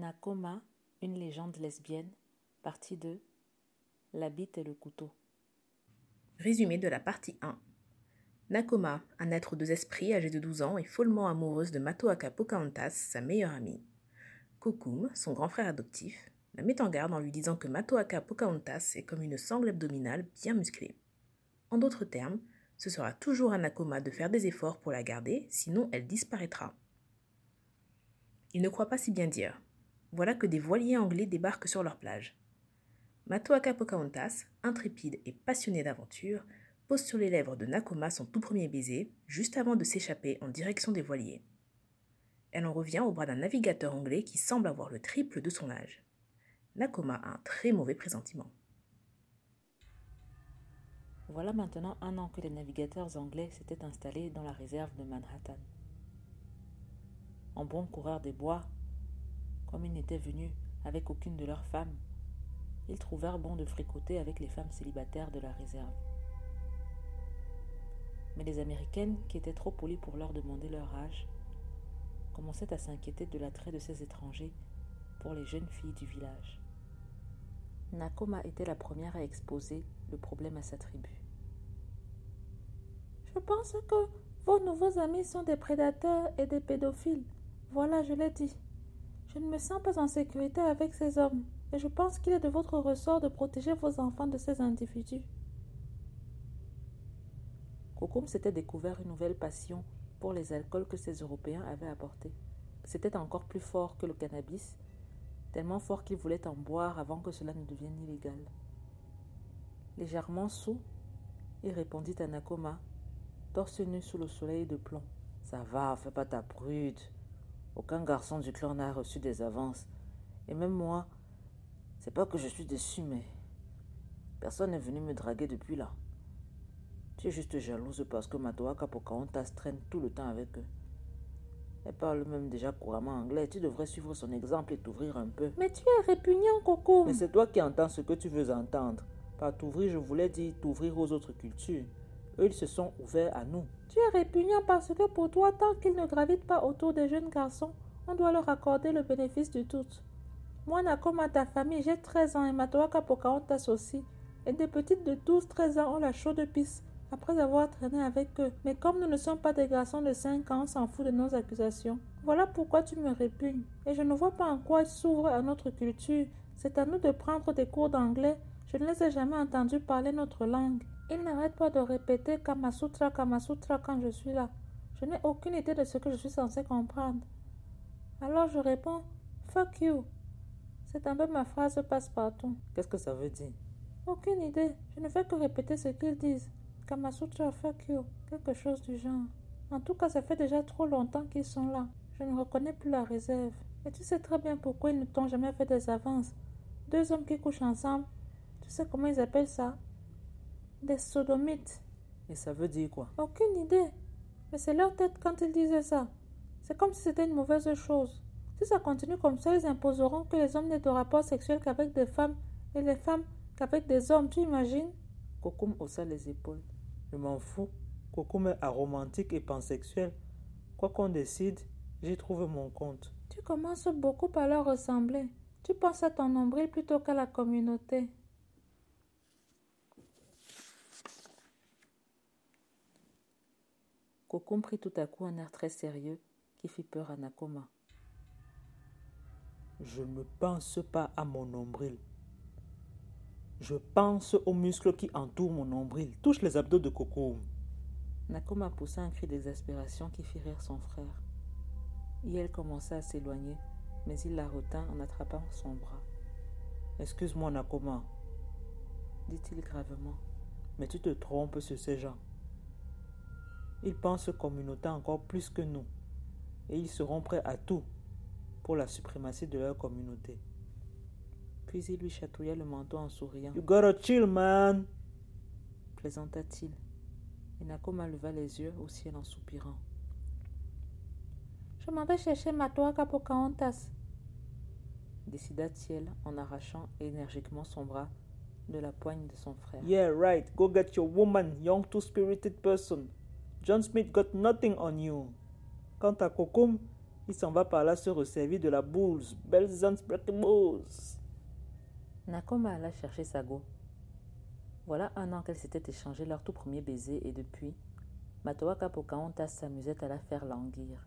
Nakoma, une légende lesbienne, partie 2 La bite et le couteau. Résumé de la partie 1. Nakoma, un être aux deux esprits âgé de 12 ans, est follement amoureuse de Matoaka Pocahontas, sa meilleure amie. Kokum, son grand frère adoptif, la met en garde en lui disant que Matoaka Pocahontas est comme une sangle abdominale bien musclée. En d'autres termes, ce sera toujours à Nakoma de faire des efforts pour la garder, sinon elle disparaîtra. Il ne croit pas si bien dire voilà que des voiliers anglais débarquent sur leur plage. Matoaka Pocahontas, intrépide et passionné d'aventure, pose sur les lèvres de Nakoma son tout premier baiser, juste avant de s'échapper en direction des voiliers. Elle en revient au bras d'un navigateur anglais qui semble avoir le triple de son âge. Nakoma a un très mauvais pressentiment. Voilà maintenant un an que les navigateurs anglais s'étaient installés dans la réserve de Manhattan. En bon coureur des bois, comme ils n'étaient venus avec aucune de leurs femmes, ils trouvèrent bon de fricoter avec les femmes célibataires de la réserve. Mais les Américaines, qui étaient trop polies pour leur demander leur âge, commençaient à s'inquiéter de l'attrait de ces étrangers pour les jeunes filles du village. Nakoma était la première à exposer le problème à sa tribu. Je pense que vos nouveaux amis sont des prédateurs et des pédophiles. Voilà, je l'ai dit. Je ne me sens pas en sécurité avec ces hommes, et je pense qu'il est de votre ressort de protéger vos enfants de ces individus. Kokum s'était découvert une nouvelle passion pour les alcools que ces Européens avaient apportés. C'était encore plus fort que le cannabis, tellement fort qu'il voulait en boire avant que cela ne devienne illégal. Légèrement sous, il répondit à Nakoma, torse nu sous le soleil de plomb. Ça va, fais pas ta prude. Aucun garçon du clan n'a reçu des avances. Et même moi, c'est pas que je suis déçu, mais personne n'est venu me draguer depuis là. Tu es juste jalouse parce que Matoaka Pocahontas traîne tout le temps avec eux. Elle parle même déjà couramment anglais. Tu devrais suivre son exemple et t'ouvrir un peu. Mais tu es répugnant, Coco. Mais c'est toi qui entends ce que tu veux entendre. Par t'ouvrir, je voulais dire t'ouvrir aux autres cultures. Ils se sont ouverts à nous. Tu es répugnant parce que pour toi, tant qu'ils ne gravitent pas autour des jeunes garçons, on doit leur accorder le bénéfice du tout. Moi, à ta famille, j'ai 13 ans et Matoaka Pocahontas aussi. Et des petites de 12-13 ans ont la chaude pisse après avoir traîné avec eux. Mais comme nous ne sommes pas des garçons de 5 ans, on s'en fout de nos accusations. Voilà pourquoi tu me répugnes. Et je ne vois pas en quoi ils s'ouvrent à notre culture. C'est à nous de prendre des cours d'anglais. Je ne les ai jamais entendus parler notre langue. Ils n'arrêtent pas de répéter Kamasutra, Kamasutra quand je suis là. Je n'ai aucune idée de ce que je suis censé comprendre. Alors je réponds Fuck you. C'est un peu ma phrase passe-partout. Qu'est-ce que ça veut dire? Aucune idée. Je ne fais que répéter ce qu'ils disent. Kamasutra, fuck you. Quelque chose du genre. En tout cas, ça fait déjà trop longtemps qu'ils sont là. Je ne reconnais plus la réserve. Et tu sais très bien pourquoi ils ne t'ont jamais fait des avances. Deux hommes qui couchent ensemble. Tu sais comment ils appellent ça? Des sodomites. Et ça veut dire quoi? Aucune idée. Mais c'est leur tête quand ils disaient ça. C'est comme si c'était une mauvaise chose. Si ça continue comme ça, ils imposeront que les hommes n'aient de rapports sexuels qu'avec des femmes et les femmes qu'avec des hommes, tu imagines? Kokoum haussa les épaules. Je m'en fous. Kokoum est aromantique et pansexuel. Quoi qu'on décide, j'y trouve mon compte. Tu commences beaucoup à leur ressembler. Tu penses à ton nombril plutôt qu'à la communauté. Kokum prit tout à coup un air très sérieux qui fit peur à Nakoma. Je ne pense pas à mon nombril. Je pense aux muscles qui entourent mon nombril. Touche les abdos de Coco. Nakoma poussa un cri d'exaspération qui fit rire son frère. Et elle commença à s'éloigner, mais il la retint en attrapant son bras. Excuse-moi, Nakoma, dit-il gravement, mais tu te trompes sur ces gens. Ils pensent communauté encore plus que nous, et ils seront prêts à tout pour la suprématie de leur communauté. Puis il lui chatouilla le menton en souriant. You gotta chill, man! plaisanta-t-il. Et Nakoma leva les yeux au ciel en soupirant. Je m'en vais chercher ma toaka Pocahontas, décida-t-il en arrachant énergiquement son bras de la poigne de son frère. Yeah, right. Go get your woman, young two-spirited person. John Smith got nothing on you. Quant à Kokum, il s'en va par là se resservir de la and Bulls. Nakoma alla chercher Sago. Voilà un an qu'elle s'était échangé leur tout premier baiser et depuis, Matoaka Pocahontas s'amusait à la faire languir.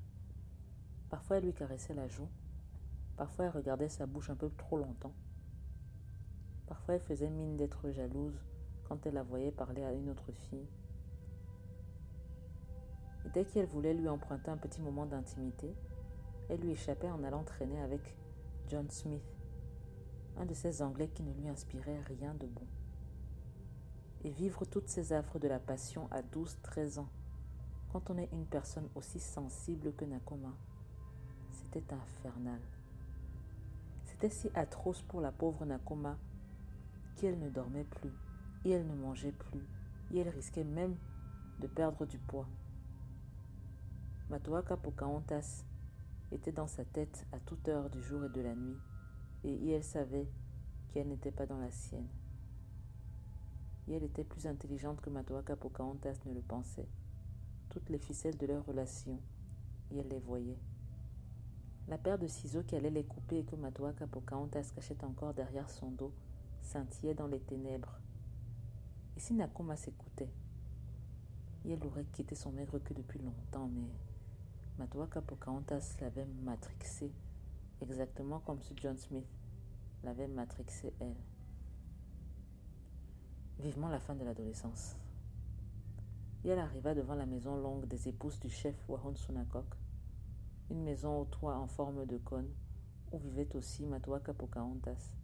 Parfois elle lui caressait la joue, parfois elle regardait sa bouche un peu trop longtemps. Parfois elle faisait mine d'être jalouse quand elle la voyait parler à une autre fille. Et dès qu'elle voulait lui emprunter un petit moment d'intimité, elle lui échappait en allant traîner avec John Smith, un de ces Anglais qui ne lui inspirait rien de bon. Et vivre toutes ces affres de la passion à 12-13 ans, quand on est une personne aussi sensible que Nakoma, c'était infernal. C'était si atroce pour la pauvre Nakoma qu'elle ne dormait plus, et elle ne mangeait plus, et elle risquait même de perdre du poids. Matoaka Pocahontas était dans sa tête à toute heure du jour et de la nuit, et elle savait qu'elle n'était pas dans la sienne. Et était plus intelligente que Matoaka Pocahontas ne le pensait. Toutes les ficelles de leur relation, elle les voyait. La paire de ciseaux qui allait les couper et que Matoaka Pocahontas cachait encore derrière son dos scintillait dans les ténèbres. Et si Nakoma s'écoutait, aurait quitté son maigre que depuis longtemps, mais Matoaka Pocahontas l'avait matrixé, exactement comme ce John Smith l'avait matrixé elle. Vivement la fin de l'adolescence. Et elle arriva devant la maison longue des épouses du chef Wahon Sunakok, une maison au toit en forme de cône, où vivait aussi Matoaka Pocahontas.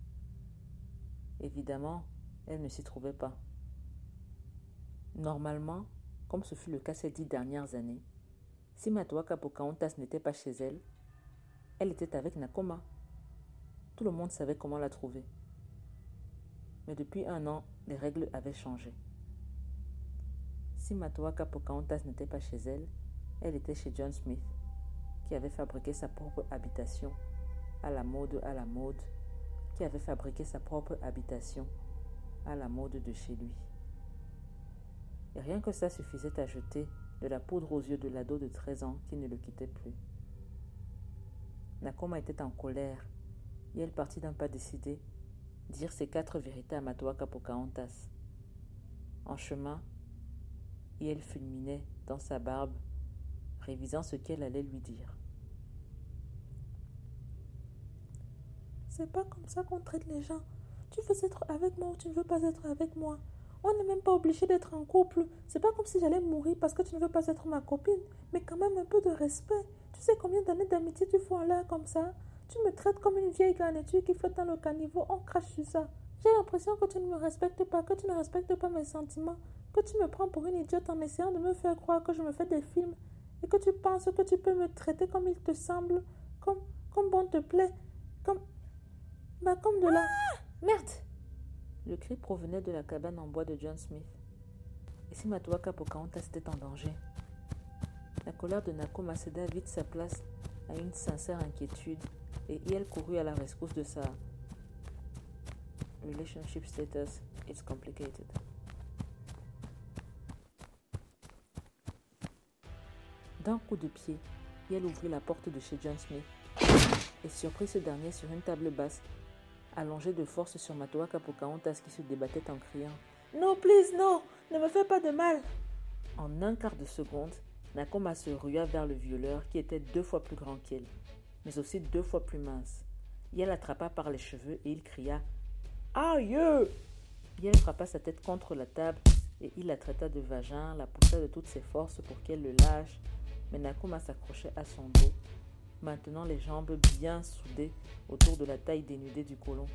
Évidemment, elle ne s'y trouvait pas. Normalement, comme ce fut le cas ces dix dernières années, si Matoaka Pocahontas n'était pas chez elle, elle était avec Nakoma. Tout le monde savait comment la trouver. Mais depuis un an, les règles avaient changé. Si Matoaka Pocahontas n'était pas chez elle, elle était chez John Smith, qui avait fabriqué sa propre habitation, à la mode à la mode, qui avait fabriqué sa propre habitation, à la mode de chez lui. Et rien que ça suffisait à jeter de la poudre aux yeux de l'ado de 13 ans qui ne le quittait plus. Nakoma était en colère et elle partit d'un pas décidé dire ses quatre vérités à Matoaka Pocahontas. En chemin, et elle fulminait dans sa barbe, révisant ce qu'elle allait lui dire. C'est pas comme ça qu'on traite les gens. Tu veux être avec moi ou tu ne veux pas être avec moi? On n'est même pas obligé d'être en couple. C'est pas comme si j'allais mourir parce que tu ne veux pas être ma copine. Mais quand même un peu de respect. Tu sais combien d'années d'amitié tu fais en l'air comme ça? Tu me traites comme une vieille garniture qui flotte dans le caniveau. On crache sur ça. J'ai l'impression que tu ne me respectes pas, que tu ne respectes pas mes sentiments, que tu me prends pour une idiote en essayant de me faire croire que je me fais des films et que tu penses que tu peux me traiter comme il te semble, comme, comme bon te plaît, comme. Bah, comme de la. Merde le cri provenait de la cabane en bois de John Smith. Et si Matoaka Pocahontas était en danger? La colère de Nakoma céda vite sa place à une sincère inquiétude et elle courut à la rescousse de sa relationship status. It's complicated. D'un coup de pied, elle ouvrit la porte de chez John Smith et surprit ce dernier sur une table basse allongé de force sur Matoaka Pocahontas qui se débattait en criant No, please, no, ne me fais pas de mal. En un quart de seconde, Nakoma se rua vers le violeur qui était deux fois plus grand qu'elle, mais aussi deux fois plus mince. Yel l'attrapa par les cheveux et il cria Aïe Yel frappa sa tête contre la table et il la traita de vagin, la poussa de toutes ses forces pour qu'elle le lâche, mais Nakuma s'accrochait à son dos, maintenant les jambes bien soudées autour de la taille dénudée du colon.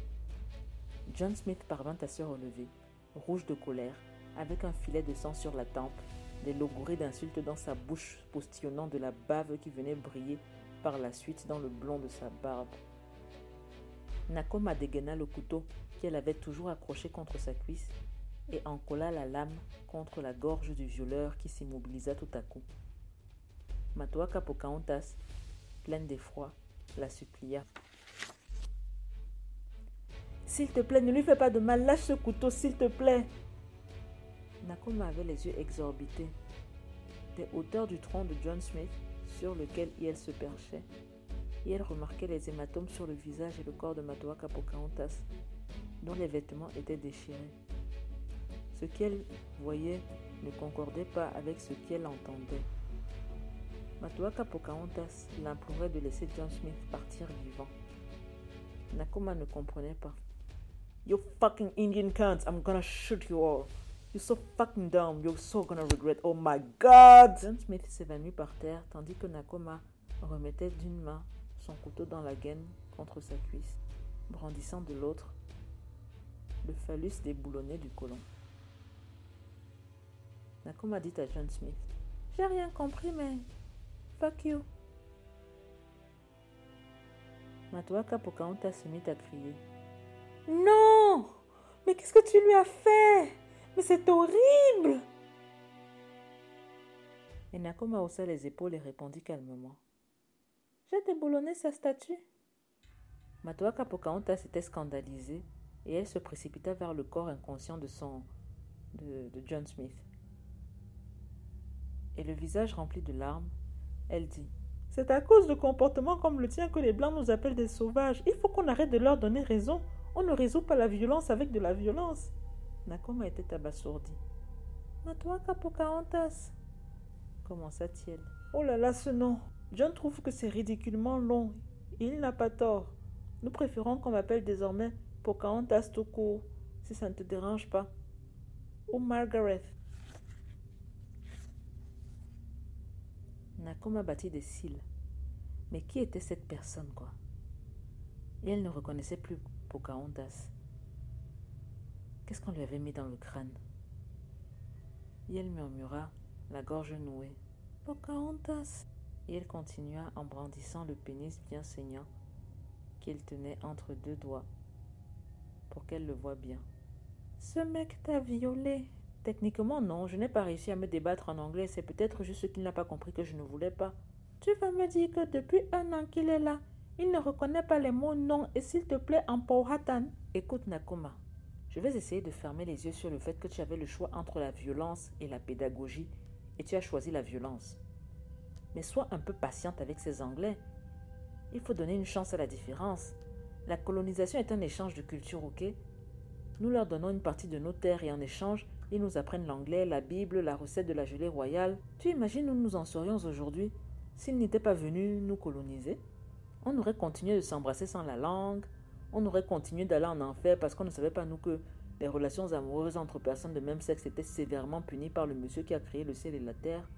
John Smith parvint à se relever, rouge de colère, avec un filet de sang sur la tempe, des logorées d'insultes dans sa bouche, postillonnant de la bave qui venait briller par la suite dans le blond de sa barbe. Nakoma dégaina le couteau qu'elle avait toujours accroché contre sa cuisse et en colla la lame contre la gorge du violeur qui s'immobilisa tout à coup. Matoaka Pocahontas, pleine d'effroi, la supplia. S'il te plaît, ne lui fais pas de mal, lâche ce couteau, s'il te plaît. Nakoma avait les yeux exorbités. Des hauteurs du tronc de John Smith, sur lequel elle se perchait, elle remarquait les hématomes sur le visage et le corps de Matoaka Pocahontas, dont les vêtements étaient déchirés. Ce qu'elle voyait ne concordait pas avec ce qu'elle entendait. Matoaka Pocahontas l'implorait de laisser John Smith partir vivant. Nakoma ne comprenait pas. You fucking Indian cunts, I'm gonna shoot you all. You're so fucking dumb, you're so gonna regret. Oh my god! John Smith s'évanouit par terre tandis que Nakoma remettait d'une main son couteau dans la gaine contre sa cuisse, brandissant de l'autre le phallus déboulonné du colon. Nakoma dit à John Smith J'ai rien compris, mais. Fuck you. Matoaka Pocahontas se mit à crier. Non Mais qu'est-ce que tu lui as fait? Mais c'est horrible Et Nakoma haussa les épaules et répondit calmement. J'ai déboulonné sa statue. Matoaka Pocahontas était scandalisée et elle se précipita vers le corps inconscient de son de John Smith. Et le visage rempli de larmes, elle dit C'est à cause de comportements comme le tien que les Blancs nous appellent des sauvages. Il faut qu'on arrête de leur donner raison. On ne résout pas la violence avec de la violence. Nakoma était abasourdi. Matoaka Pocahontas, commença-t-il. Oh là là, ce nom. John trouve que c'est ridiculement long. Il n'a pas tort. Nous préférons qu'on m'appelle désormais Pocahontas tout si ça ne te dérange pas. Ou Margaret. Nakoma battit des cils. Mais qui était cette personne, quoi? Et elle ne reconnaissait plus Pocahontas. Qu'est-ce qu'on lui avait mis dans le crâne? Et elle murmura, la gorge nouée. Pocahontas. Et elle continua en brandissant le pénis bien saignant qu'elle tenait entre deux doigts pour qu'elle le voie bien. Ce mec t'a violé. Techniquement, non, je n'ai pas réussi à me débattre en anglais. C'est peut-être juste qu'il n'a pas compris que je ne voulais pas. Tu vas me dire que depuis un an qu'il est là, il ne reconnaît pas les mots non et s'il te plaît en Powhatan. Écoute, Nakoma, je vais essayer de fermer les yeux sur le fait que tu avais le choix entre la violence et la pédagogie et tu as choisi la violence. Mais sois un peu patiente avec ces Anglais. Il faut donner une chance à la différence. La colonisation est un échange de culture, ok? Nous leur donnons une partie de nos terres et en échange, ils nous apprennent l'anglais, la Bible, la recette de la gelée royale. Tu imagines où nous en serions aujourd'hui? S'ils n'étaient pas venus nous coloniser On aurait continué de s'embrasser sans la langue, on aurait continué d'aller en enfer parce qu'on ne savait pas nous que les relations amoureuses entre personnes de même sexe étaient sévèrement punies par le monsieur qui a créé le ciel et la terre.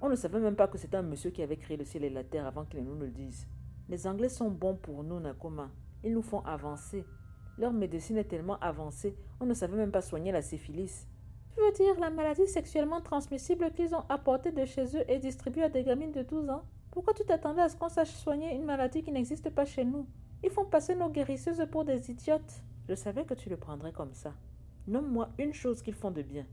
On ne savait même pas que c'était un monsieur qui avait créé le ciel et la terre avant qu'il nous le dise. Les Anglais sont bons pour nous, Nakoma. Ils nous font avancer. Leur médecine est tellement avancée, on ne savait même pas soigner la syphilis. Tu veux dire la maladie sexuellement transmissible qu'ils ont apportée de chez eux et distribuée à des gamines de 12 ans? Pourquoi tu t'attendais à ce qu'on sache soigner une maladie qui n'existe pas chez nous? Ils font passer nos guérisseuses pour des idiotes. Je savais que tu le prendrais comme ça. Nomme-moi une chose qu'ils font de bien.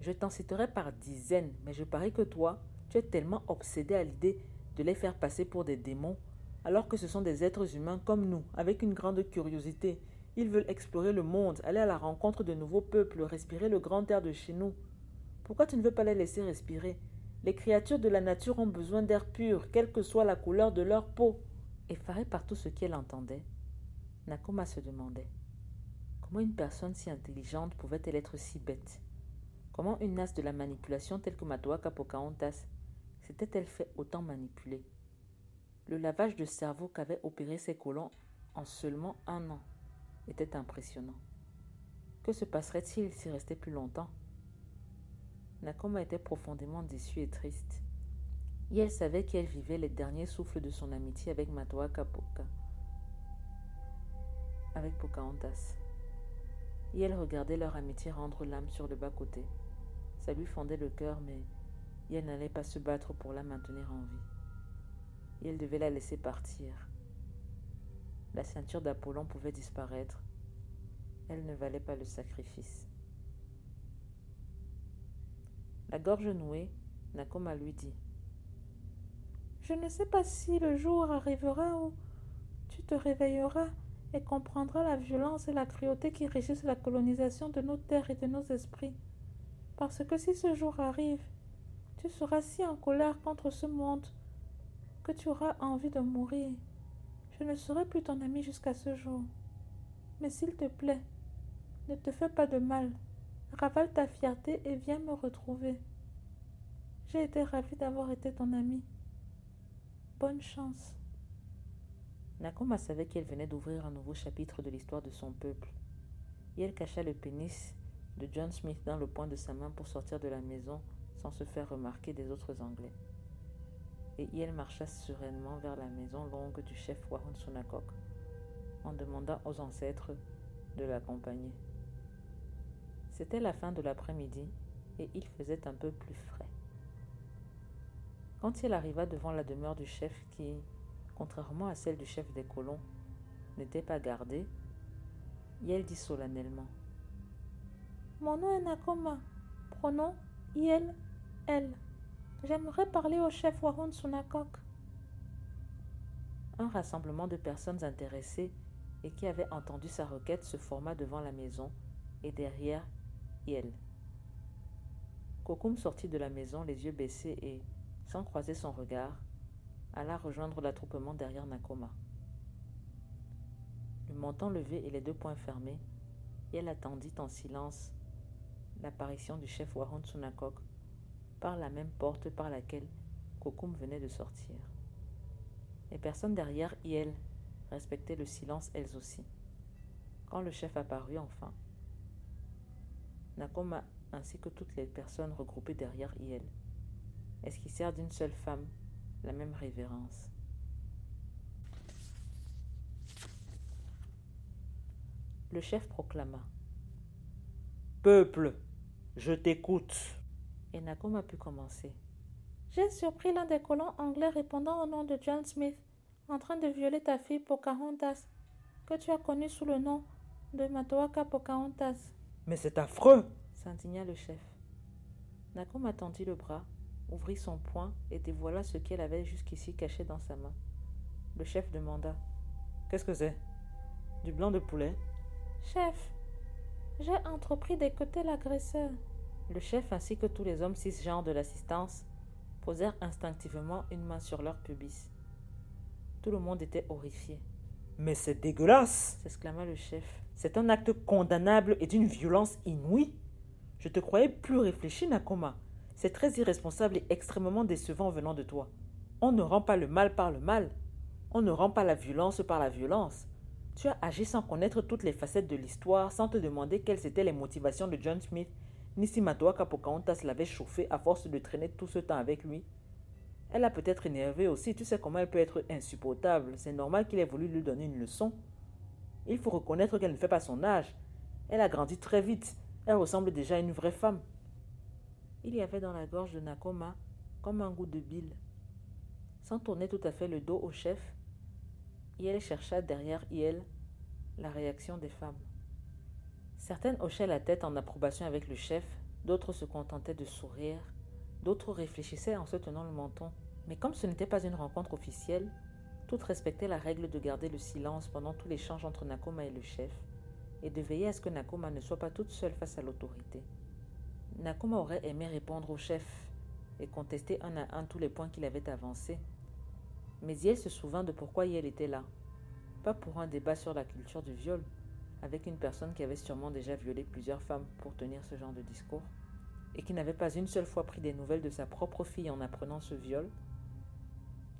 Je t'en citerai par dizaines, mais je parie que toi, tu es tellement obsédé à l'idée de les faire passer pour des démons, alors que ce sont des êtres humains comme nous, avec une grande curiosité. Ils veulent explorer le monde, aller à la rencontre de nouveaux peuples, respirer le grand air de chez nous. Pourquoi tu ne veux pas les laisser respirer? Les créatures de la nature ont besoin d'air pur, quelle que soit la couleur de leur peau. Effarée par tout ce qu'elle entendait, Nakoma se demandait. Comment une personne si intelligente pouvait-elle être si bête? Comment une nasse de la manipulation telle que Matoaka Pocahontas s'était-elle fait autant manipuler? Le lavage de cerveau qu'avaient opéré ses colons en seulement un an était impressionnant. Que se passerait-il s'il restait plus longtemps? Nakoma était profondément déçue et triste. Et elle savait qu'elle vivait les derniers souffles de son amitié avec Matoa Kapoka, avec Pocahontas. Et elle regardait leur amitié rendre l'âme sur le bas-côté. Ça lui fendait le cœur, mais elle n'allait pas se battre pour la maintenir en vie. Et elle devait la laisser partir. La ceinture d'Apollon pouvait disparaître. Elle ne valait pas le sacrifice. La gorge nouée, Nakoma lui dit Je ne sais pas si le jour arrivera où tu te réveilleras et comprendras la violence et la cruauté qui régissent la colonisation de nos terres et de nos esprits. Parce que si ce jour arrive, tu seras si en colère contre ce monde que tu auras envie de mourir. Je ne serai plus ton ami jusqu'à ce jour. Mais s'il te plaît, ne te fais pas de mal. Ravale ta fierté et viens me retrouver. J'ai été ravie d'avoir été ton ami. Bonne chance. Nakoma savait qu'elle venait d'ouvrir un nouveau chapitre de l'histoire de son peuple. Et elle cacha le pénis de John Smith dans le poing de sa main pour sortir de la maison sans se faire remarquer des autres Anglais. Et elle marcha sereinement vers la maison longue du chef Sunakok, en demandant aux ancêtres de l'accompagner. C'était la fin de l'après-midi et il faisait un peu plus frais. Quand il arriva devant la demeure du chef qui, contrairement à celle du chef des colons, n'était pas gardée, Yel dit solennellement Mon nom est Nakoma, pronom Yel elle. J'aimerais parler au chef Warun Sunakok. Un rassemblement de personnes intéressées et qui avaient entendu sa requête se forma devant la maison et derrière Yel. Kokum sortit de la maison les yeux baissés et, sans croiser son regard, alla rejoindre l'attroupement derrière Nakoma. Le menton levé et les deux poings fermés, Yel attendit en silence l'apparition du chef Warun Sunakok par la même porte par laquelle Kokum venait de sortir. Les personnes derrière Iel respectaient le silence elles aussi. Quand le chef apparut enfin, Nakoma ainsi que toutes les personnes regroupées derrière Iel esquissèrent d'une seule femme la même révérence. Le chef proclama Peuple, je t'écoute et Nakoma pu commencer. J'ai surpris l'un des colons anglais répondant au nom de John Smith, en train de violer ta fille Pocahontas, que tu as connue sous le nom de Matoaka Pocahontas. Mais c'est affreux s'indigna le chef. Nakoma tendit le bras, ouvrit son poing et dévoila ce qu'elle avait jusqu'ici caché dans sa main. Le chef demanda Qu'est-ce que c'est? Du blanc de poulet? Chef, j'ai entrepris d'écouter l'agresseur. Le chef ainsi que tous les hommes cisgenres de l'assistance posèrent instinctivement une main sur leur pubis. Tout le monde était horrifié. Mais c'est dégueulasse s'exclama le chef. C'est un acte condamnable et d'une violence inouïe. Je te croyais plus réfléchi, Nakoma. C'est très irresponsable et extrêmement décevant venant de toi. On ne rend pas le mal par le mal. On ne rend pas la violence par la violence. Tu as agi sans connaître toutes les facettes de l'histoire, sans te demander quelles étaient les motivations de John Smith Nissi Matoaka Pocahontas l'avait chauffé à force de traîner tout ce temps avec lui. Elle a peut-être énervé aussi, tu sais comment elle peut être insupportable. C'est normal qu'il ait voulu lui donner une leçon. Il faut reconnaître qu'elle ne fait pas son âge. Elle a grandi très vite. Elle ressemble déjà à une vraie femme. Il y avait dans la gorge de Nakoma comme un goût de bile. Sans tourner tout à fait le dos au chef, elle chercha derrière Iel la réaction des femmes. Certaines hochaient la tête en approbation avec le chef, d'autres se contentaient de sourire, d'autres réfléchissaient en se tenant le menton. Mais comme ce n'était pas une rencontre officielle, toutes respectaient la règle de garder le silence pendant tout l'échange entre Nakoma et le chef, et de veiller à ce que Nakoma ne soit pas toute seule face à l'autorité. Nakoma aurait aimé répondre au chef et contester un à un tous les points qu'il avait avancés. Mais Yel se souvint de pourquoi Yel était là. Pas pour un débat sur la culture du viol, avec une personne qui avait sûrement déjà violé plusieurs femmes pour tenir ce genre de discours, et qui n'avait pas une seule fois pris des nouvelles de sa propre fille en apprenant ce viol,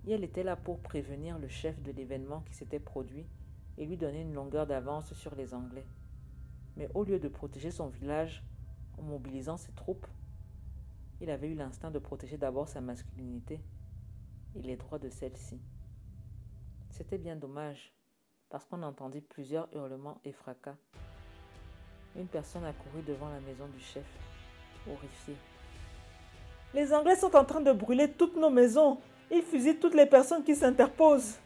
et elle était là pour prévenir le chef de l'événement qui s'était produit et lui donner une longueur d'avance sur les Anglais. Mais au lieu de protéger son village en mobilisant ses troupes, il avait eu l'instinct de protéger d'abord sa masculinité et les droits de celle-ci. C'était bien dommage, parce qu'on entendit plusieurs hurlements et fracas. Une personne a couru devant la maison du chef, horrifiée. Les Anglais sont en train de brûler toutes nos maisons. Ils fusillent toutes les personnes qui s'interposent.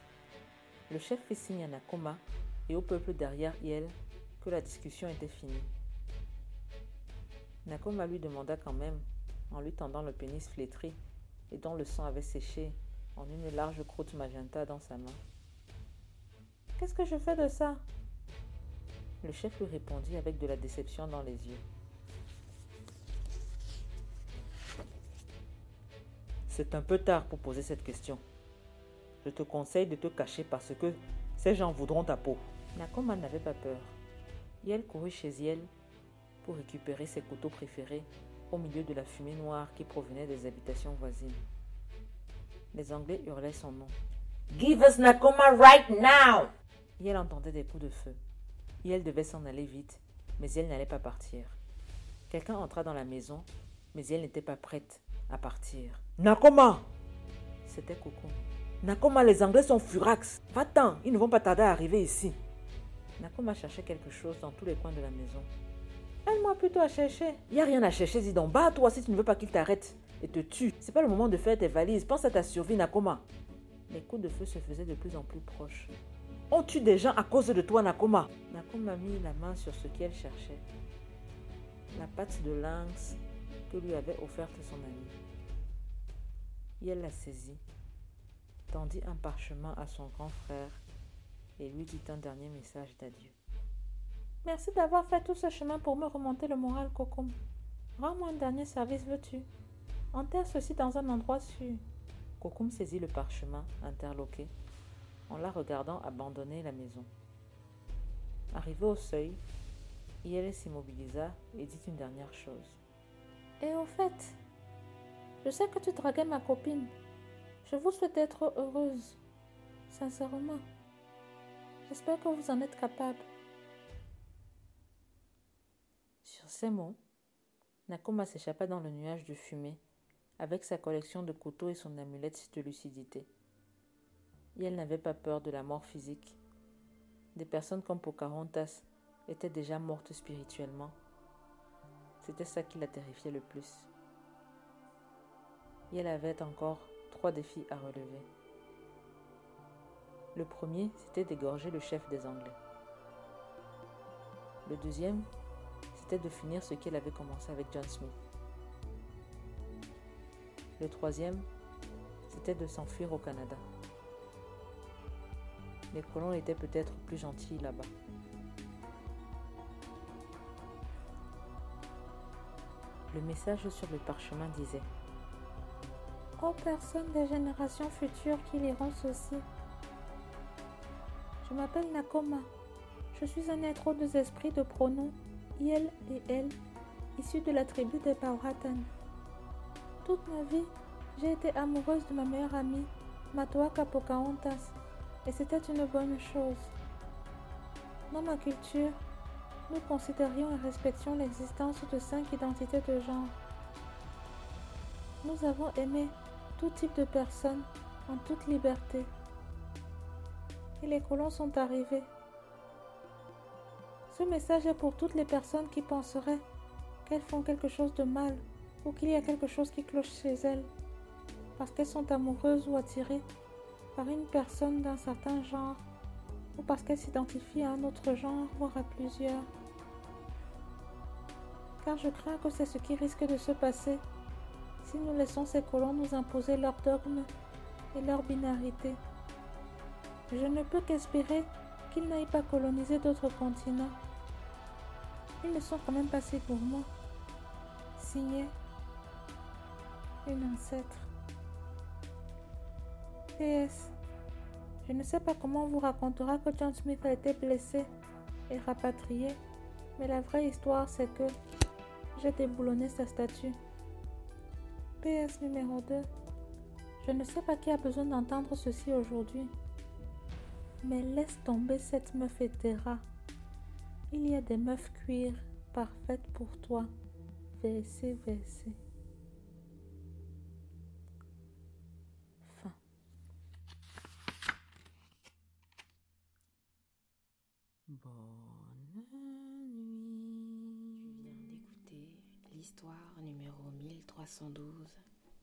Le chef fit signe à Nakoma et au peuple derrière elle que la discussion était finie. Nakoma lui demanda quand même, en lui tendant le pénis flétri et dont le sang avait séché en une large croûte magenta dans sa main. Qu'est-ce que je fais de ça? Le chef lui répondit avec de la déception dans les yeux. C'est un peu tard pour poser cette question. Je te conseille de te cacher parce que ces gens voudront ta peau. Nakoma n'avait pas peur. elle courut chez elle pour récupérer ses couteaux préférés au milieu de la fumée noire qui provenait des habitations voisines. Les Anglais hurlaient son nom. Give us Nakoma right now! Elle entendait des coups de feu. elle devait s'en aller vite, mais elle n'allait pas partir. Quelqu'un entra dans la maison, mais elle n'était pas prête à partir. Nakoma C'était Coco. Nakoma, les Anglais sont furax. Va-t'en, ils ne vont pas tarder à arriver ici. Nakoma cherchait quelque chose dans tous les coins de la maison. Aide-moi plutôt à chercher. N'y a rien à chercher, dis donc. Bats-toi si tu ne veux pas qu'il t'arrête et te tue. C'est pas le moment de faire tes valises. Pense à ta survie, Nakoma. Les coups de feu se faisaient de plus en plus proches. Tue des gens à cause de toi, Nakoma? Nakoma mit la main sur ce qu'elle cherchait. La patte de lynx que lui avait offerte son ami. Et elle la saisit, tendit un parchemin à son grand frère et lui dit un dernier message d'adieu. Merci d'avoir fait tout ce chemin pour me remonter le moral, Kokum. Rends-moi un dernier service, veux-tu? Enterre ceci dans un endroit sûr. Kokum saisit le parchemin interloqué en la regardant abandonner la maison. Arrivé au seuil, elle s'immobilisa et dit une dernière chose. Et au fait, je sais que tu draguais ma copine. Je vous souhaite être heureuse. Sincèrement. J'espère que vous en êtes capable. Sur ces mots, Nakoma s'échappa dans le nuage de fumée avec sa collection de couteaux et son amulette de lucidité. Et elle n'avait pas peur de la mort physique. Des personnes comme Pocahontas étaient déjà mortes spirituellement. C'était ça qui la terrifiait le plus. Et elle avait encore trois défis à relever. Le premier, c'était d'égorger le chef des Anglais. Le deuxième, c'était de finir ce qu'elle avait commencé avec John Smith. Le troisième, c'était de s'enfuir au Canada. Les colons étaient peut-être plus gentils là-bas. Le message sur le parchemin disait Aux personnes des générations futures qui liront ceci, je m'appelle Nakoma. Je suis un être aux deux esprits de pronoms il et elle, issu de la tribu des Powhatan. Toute ma vie, j'ai été amoureuse de ma meilleure amie, Matoaka Pocahontas, et c'était une bonne chose. Dans ma culture, nous considérions et respections l'existence de cinq identités de genre. Nous avons aimé tout type de personnes en toute liberté. Et les colons sont arrivés. Ce message est pour toutes les personnes qui penseraient qu'elles font quelque chose de mal ou qu'il y a quelque chose qui cloche chez elles parce qu'elles sont amoureuses ou attirées par une personne d'un certain genre ou parce qu'elles s'identifient à un autre genre, voire à plusieurs. Car je crains que c'est ce qui risque de se passer si nous laissons ces colons nous imposer leurs dogmes et leur binarité. Je ne peux qu'espérer qu'ils n'aillent pas coloniser d'autres continents. Ils ne sont quand même pas si gourmands. Signé une ancêtre. PS. Je ne sais pas comment on vous racontera que John Smith a été blessé et rapatrié, mais la vraie histoire c'est que j'ai déboulonné sa statue. PS numéro 2. Je ne sais pas qui a besoin d'entendre ceci aujourd'hui. Mais laisse tomber cette meuf hétéra. Il y a des meufs cuir parfaites pour toi. Verset, verset. Fin. Bonne nuit. Tu viens l'histoire numéro 1312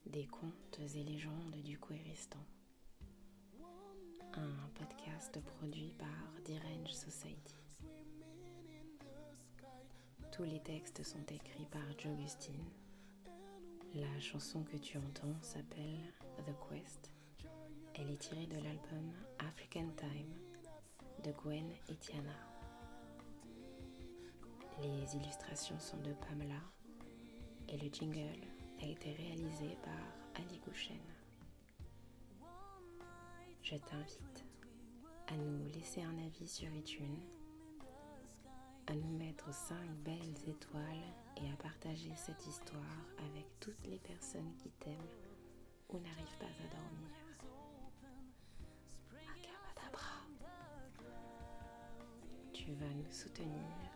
des contes et légendes du Kouéristan. Un podcast produit par Dirange Society. Tous les textes sont écrits par Jogustine. La chanson que tu entends s'appelle The Quest. Elle est tirée de l'album African Time de Gwen et Tiana. Les illustrations sont de Pamela et le jingle a été réalisé par Ali Gouchen. Je t'invite à nous laisser un avis sur iTunes, à nous mettre 5 belles étoiles et à partager cette histoire avec toutes les personnes qui t'aiment ou n'arrivent pas à dormir. Tu vas nous soutenir